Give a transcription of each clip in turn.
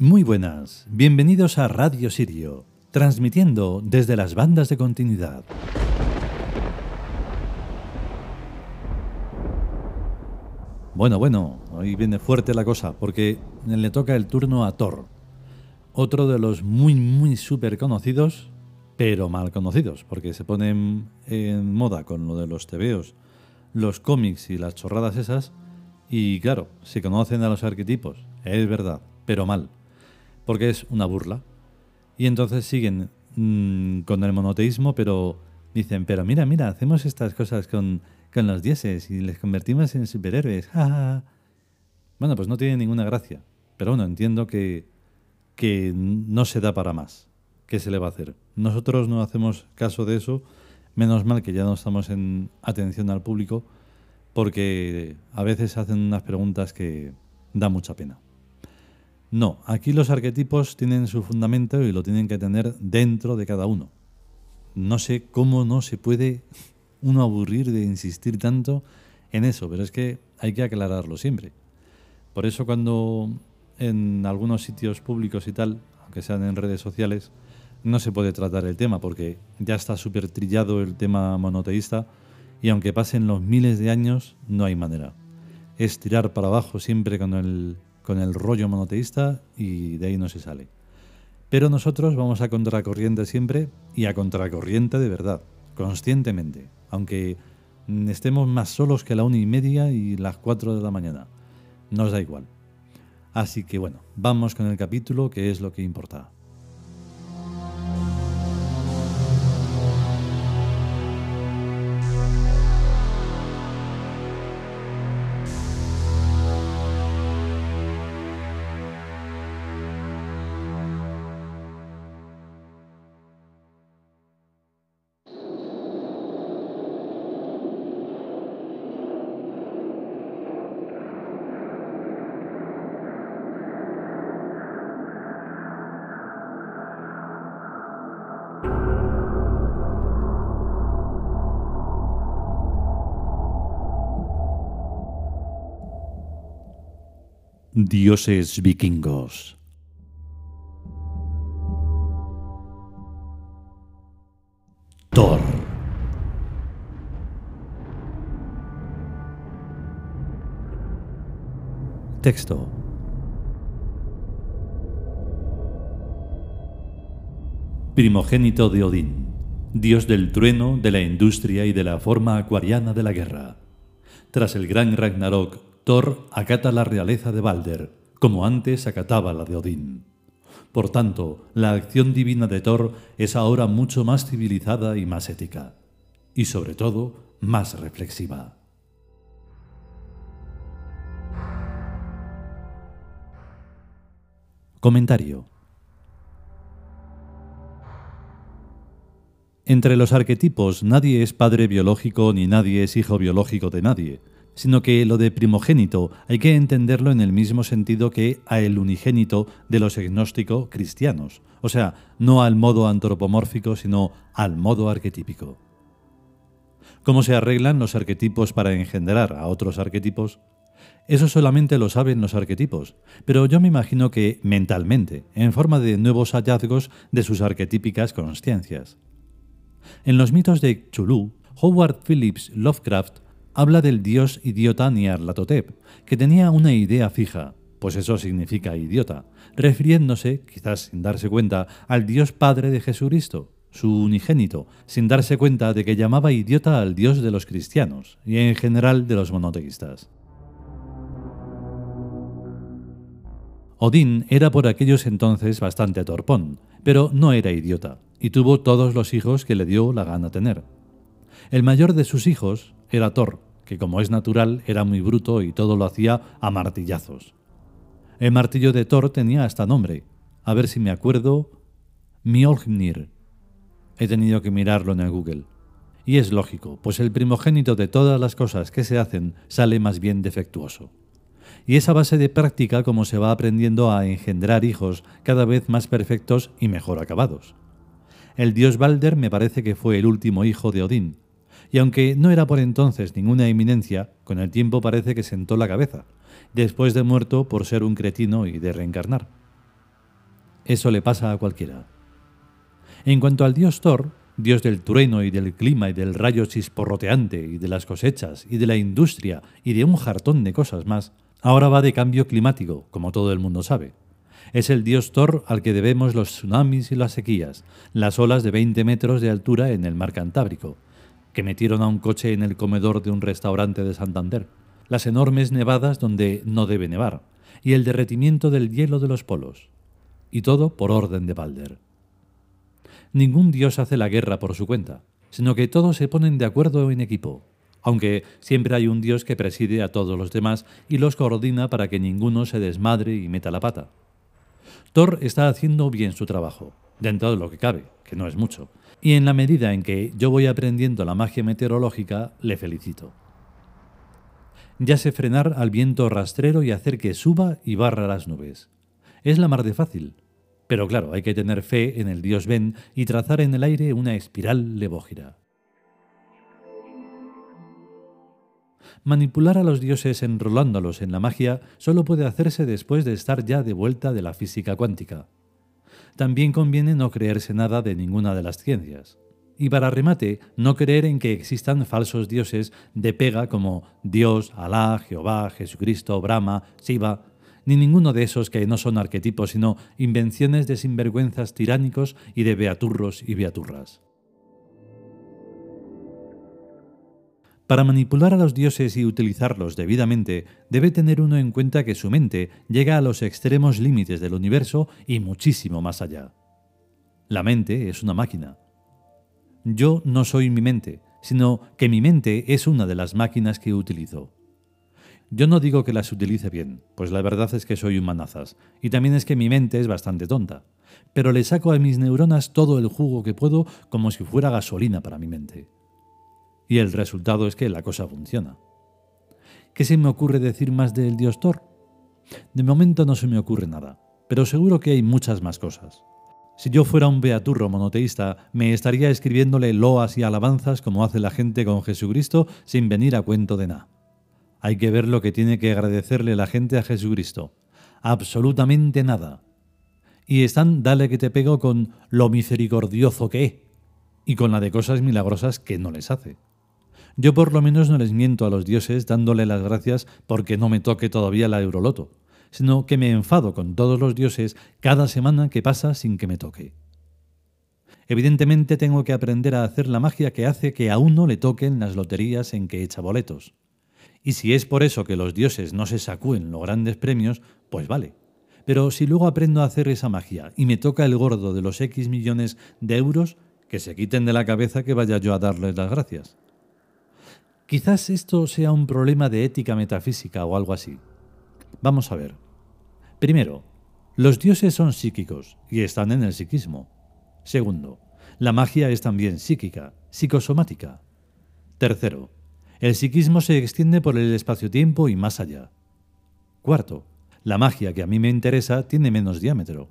Muy buenas, bienvenidos a Radio Sirio, transmitiendo desde las bandas de continuidad. Bueno, bueno, hoy viene fuerte la cosa, porque le toca el turno a Thor, otro de los muy, muy súper conocidos, pero mal conocidos, porque se ponen en moda con lo de los tebeos, los cómics y las chorradas esas, y claro, si conocen a los arquetipos, es verdad, pero mal porque es una burla. Y entonces siguen mm, con el monoteísmo, pero dicen, pero mira, mira, hacemos estas cosas con, con los dioses y les convertimos en superhéroes. Bueno, pues no tiene ninguna gracia. Pero bueno, entiendo que, que no se da para más. ¿Qué se le va a hacer? Nosotros no hacemos caso de eso. Menos mal que ya no estamos en atención al público, porque a veces hacen unas preguntas que da mucha pena. No, aquí los arquetipos tienen su fundamento y lo tienen que tener dentro de cada uno. No sé cómo no se puede uno aburrir de insistir tanto en eso, pero es que hay que aclararlo siempre. Por eso cuando en algunos sitios públicos y tal, aunque sean en redes sociales, no se puede tratar el tema porque ya está súper trillado el tema monoteísta y aunque pasen los miles de años, no hay manera. Es tirar para abajo siempre con el con el rollo monoteísta y de ahí no se sale. Pero nosotros vamos a contracorriente siempre y a contracorriente de verdad, conscientemente, aunque estemos más solos que la una y media y las cuatro de la mañana. Nos da igual. Así que bueno, vamos con el capítulo que es lo que importa. Dioses vikingos. Thor. Texto. Primogénito de Odín, dios del trueno, de la industria y de la forma acuariana de la guerra. Tras el gran Ragnarok, Thor acata la realeza de Balder, como antes acataba la de Odín. Por tanto, la acción divina de Thor es ahora mucho más civilizada y más ética, y sobre todo más reflexiva. Comentario. Entre los arquetipos nadie es padre biológico ni nadie es hijo biológico de nadie, sino que lo de primogénito hay que entenderlo en el mismo sentido que a el unigénito de los agnósticos cristianos, o sea, no al modo antropomórfico, sino al modo arquetípico. ¿Cómo se arreglan los arquetipos para engendrar a otros arquetipos? Eso solamente lo saben los arquetipos, pero yo me imagino que mentalmente, en forma de nuevos hallazgos de sus arquetípicas consciencias. En los mitos de Chulú, Howard Phillips Lovecraft habla del dios idiota Nyarlathotep, que tenía una idea fija, pues eso significa idiota, refiriéndose, quizás sin darse cuenta, al Dios Padre de Jesucristo, su unigénito, sin darse cuenta de que llamaba idiota al Dios de los cristianos y en general de los monoteístas. Odín era por aquellos entonces bastante torpón, pero no era idiota, y tuvo todos los hijos que le dio la gana tener. El mayor de sus hijos era Thor, que como es natural era muy bruto y todo lo hacía a martillazos. El martillo de Thor tenía hasta nombre. A ver si me acuerdo. Mjolnir. He tenido que mirarlo en el Google. Y es lógico, pues el primogénito de todas las cosas que se hacen sale más bien defectuoso. Y esa base de práctica como se va aprendiendo a engendrar hijos cada vez más perfectos y mejor acabados. El dios Balder me parece que fue el último hijo de Odín, y aunque no era por entonces ninguna eminencia, con el tiempo parece que sentó la cabeza, después de muerto por ser un cretino y de reencarnar. Eso le pasa a cualquiera. En cuanto al dios Thor, dios del trueno y del clima y del rayo chisporroteante y de las cosechas y de la industria y de un jartón de cosas más, ahora va de cambio climático, como todo el mundo sabe. Es el dios Thor al que debemos los tsunamis y las sequías, las olas de 20 metros de altura en el mar Cantábrico, que metieron a un coche en el comedor de un restaurante de Santander, las enormes nevadas donde no debe nevar, y el derretimiento del hielo de los polos. Y todo por orden de Balder. Ningún dios hace la guerra por su cuenta, sino que todos se ponen de acuerdo en equipo, aunque siempre hay un dios que preside a todos los demás y los coordina para que ninguno se desmadre y meta la pata. Thor está haciendo bien su trabajo, dentro de lo que cabe, que no es mucho, y en la medida en que yo voy aprendiendo la magia meteorológica, le felicito. Ya sé frenar al viento rastrero y hacer que suba y barra las nubes. Es la mar de fácil. Pero claro, hay que tener fe en el dios Ben y trazar en el aire una espiral levógira. Manipular a los dioses enrolándolos en la magia solo puede hacerse después de estar ya de vuelta de la física cuántica. También conviene no creerse nada de ninguna de las ciencias. Y para remate, no creer en que existan falsos dioses de pega como Dios, Alá, Jehová, Jesucristo, Brahma, Shiva, ni ninguno de esos que no son arquetipos, sino invenciones de sinvergüenzas tiránicos y de beaturros y beaturras. Para manipular a los dioses y utilizarlos debidamente, debe tener uno en cuenta que su mente llega a los extremos límites del universo y muchísimo más allá. La mente es una máquina, yo no soy mi mente, sino que mi mente es una de las máquinas que utilizo. Yo no digo que las utilice bien, pues la verdad es que soy un manazas, y también es que mi mente es bastante tonta, pero le saco a mis neuronas todo el jugo que puedo como si fuera gasolina para mi mente. Y el resultado es que la cosa funciona. ¿Qué se me ocurre decir más del dios Thor? De momento no se me ocurre nada, pero seguro que hay muchas más cosas. Si yo fuera un beaturro monoteísta, me estaría escribiéndole loas y alabanzas como hace la gente con Jesucristo sin venir a cuento de nada. Hay que ver lo que tiene que agradecerle la gente a Jesucristo. Absolutamente nada. Y están, dale que te pego con lo misericordioso que es, y con la de cosas milagrosas que no les hace. Yo por lo menos no les miento a los dioses dándole las gracias porque no me toque todavía la Euroloto sino que me enfado con todos los dioses cada semana que pasa sin que me toque. Evidentemente tengo que aprender a hacer la magia que hace que a uno le toquen las loterías en que echa boletos. Y si es por eso que los dioses no se sacúen los grandes premios, pues vale. Pero si luego aprendo a hacer esa magia y me toca el gordo de los X millones de euros, que se quiten de la cabeza que vaya yo a darles las gracias. Quizás esto sea un problema de ética metafísica o algo así. Vamos a ver. Primero, los dioses son psíquicos y están en el psiquismo. Segundo, la magia es también psíquica, psicosomática. Tercero, el psiquismo se extiende por el espacio-tiempo y más allá. Cuarto, la magia que a mí me interesa tiene menos diámetro.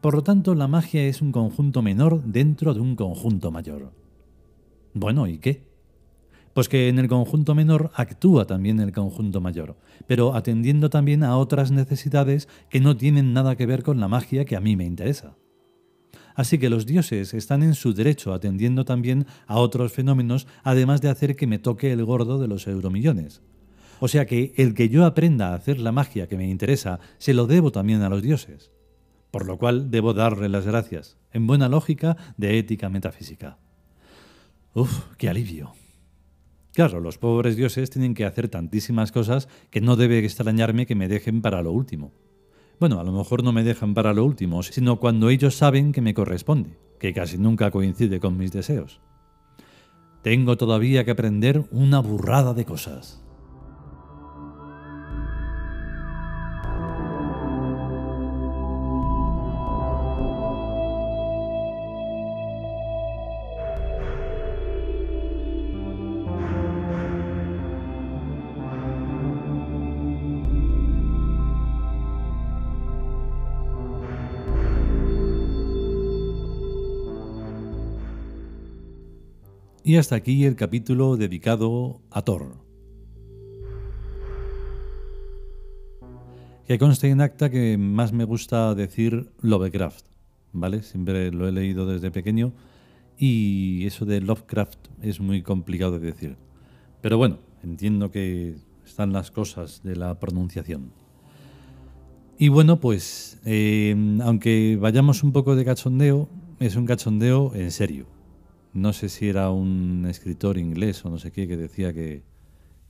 Por lo tanto, la magia es un conjunto menor dentro de un conjunto mayor. Bueno, ¿y qué? Pues que en el conjunto menor actúa también el conjunto mayor, pero atendiendo también a otras necesidades que no tienen nada que ver con la magia que a mí me interesa. Así que los dioses están en su derecho atendiendo también a otros fenómenos, además de hacer que me toque el gordo de los euromillones. O sea que el que yo aprenda a hacer la magia que me interesa, se lo debo también a los dioses. Por lo cual debo darle las gracias, en buena lógica de ética metafísica. Uf, qué alivio. Claro, los pobres dioses tienen que hacer tantísimas cosas que no debe extrañarme que me dejen para lo último. Bueno, a lo mejor no me dejan para lo último, sino cuando ellos saben que me corresponde, que casi nunca coincide con mis deseos. Tengo todavía que aprender una burrada de cosas. Y hasta aquí el capítulo dedicado a Thor. Que conste en acta que más me gusta decir Lovecraft, ¿vale? Siempre lo he leído desde pequeño y eso de Lovecraft es muy complicado de decir. Pero bueno, entiendo que están las cosas de la pronunciación. Y bueno, pues eh, aunque vayamos un poco de cachondeo, es un cachondeo en serio. No sé si era un escritor inglés o no sé qué que decía que,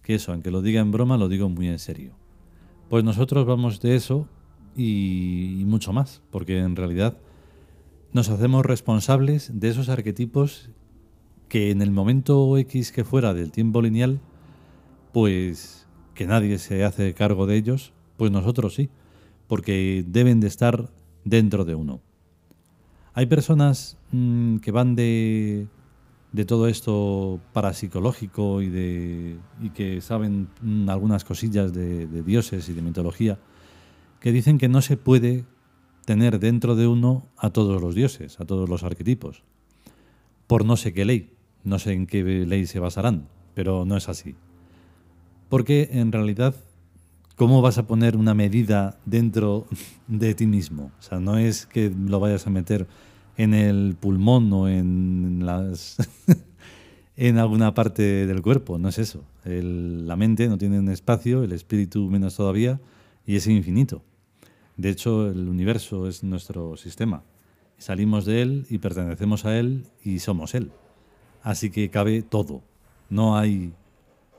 eso, aunque lo diga en broma, lo digo muy en serio. Pues nosotros vamos de eso y, mucho más, porque en realidad nos hacemos responsables de esos arquetipos que en el momento X que fuera del tiempo lineal, pues que nadie se hace cargo de ellos, pues nosotros sí, porque deben de estar dentro de uno. Hay personas mm, que van de de todo esto parapsicológico y, de, y que saben mm, algunas cosillas de, dioses y de mitología, que dicen que no se puede tener dentro de uno a todos los dioses, a todos los arquetipos, por no sé qué ley, no sé en qué ley se basarán, pero no es así. Porque en realidad, ¿cómo vas a poner una medida dentro de ti mismo? O sea, no es que lo vayas a meter en el pulmón o en las en alguna parte del cuerpo, no es eso. la mente no tiene un espacio, el espíritu menos todavía, y es infinito. De hecho, el universo es nuestro sistema. Salimos de él y pertenecemos a él y somos él. Así que cabe todo. No hay,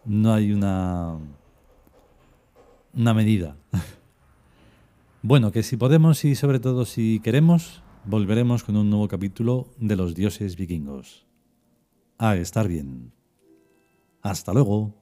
no hay una, una medida. bueno, que si podemos y sobre todo si queremos, volveremos con un nuevo capítulo de los dioses vikingos. A estar bien. Hasta luego.